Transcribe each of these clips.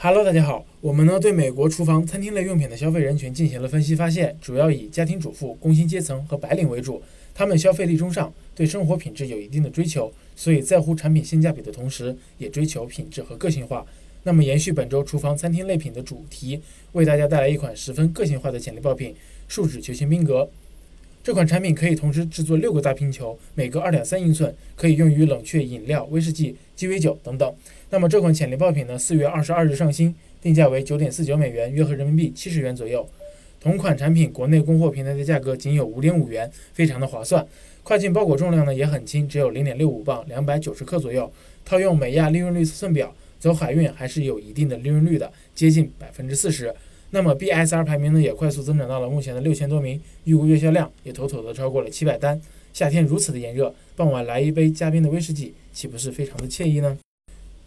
Hello，大家好。我们呢对美国厨房、餐厅类用品的消费人群进行了分析，发现主要以家庭主妇、工薪阶层和白领为主。他们消费力中上，对生活品质有一定的追求，所以在乎产品性价比的同时，也追求品质和个性化。那么，延续本周厨房、餐厅类品的主题，为大家带来一款十分个性化的潜力爆品——树脂球形冰格。这款产品可以同时制作六个大冰球，每个二点三英寸，可以用于冷却饮料、威士忌、鸡尾酒等等。那么这款潜力爆品呢？四月二十二日上新，定价为九点四九美元，约合人民币七十元左右。同款产品国内供货平台的价格仅有五点五元，非常的划算。跨境包裹重量呢也很轻，只有零点六五磅，两百九十克左右。套用美亚利润率测算表，走海运还是有一定的利润率的，接近百分之四十。那么 BSR 排名呢也快速增长到了目前的六千多名，预估月销量也妥妥的超过了七百单。夏天如此的炎热，傍晚来一杯加冰的威士忌，岂不是非常的惬意呢？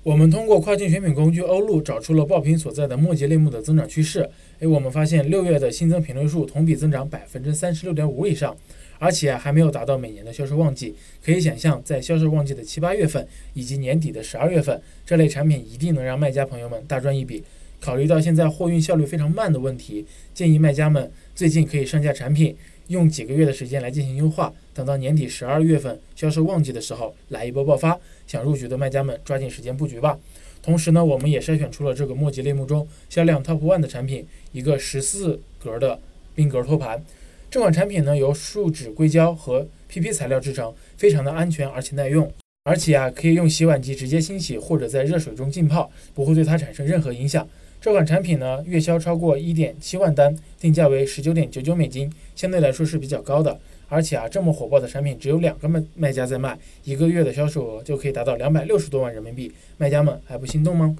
我们通过跨境选品工具欧路找出了爆品所在的末节类目的增长趋势。诶，我们发现六月的新增品类数同比增长百分之三十六点五以上，而且还没有达到每年的销售旺季。可以想象，在销售旺季的七八月份以及年底的十二月份，这类产品一定能让卖家朋友们大赚一笔。考虑到现在货运效率非常慢的问题，建议卖家们最近可以上架产品，用几个月的时间来进行优化，等到年底十二月份销售旺季的时候来一波爆发。想入局的卖家们抓紧时间布局吧。同时呢，我们也筛选出了这个末级类目中销量 top one 的产品，一个十四格的冰格托盘。这款产品呢由树脂硅胶和 PP 材料制成，非常的安全而且耐用，而且啊可以用洗碗机直接清洗或者在热水中浸泡，不会对它产生任何影响。这款产品呢，月销超过一点七万单，定价为十九点九九美金，相对来说是比较高的。而且啊，这么火爆的产品只有两个卖卖家在卖，一个月的销售额就可以达到两百六十多万人民币，卖家们还不心动吗？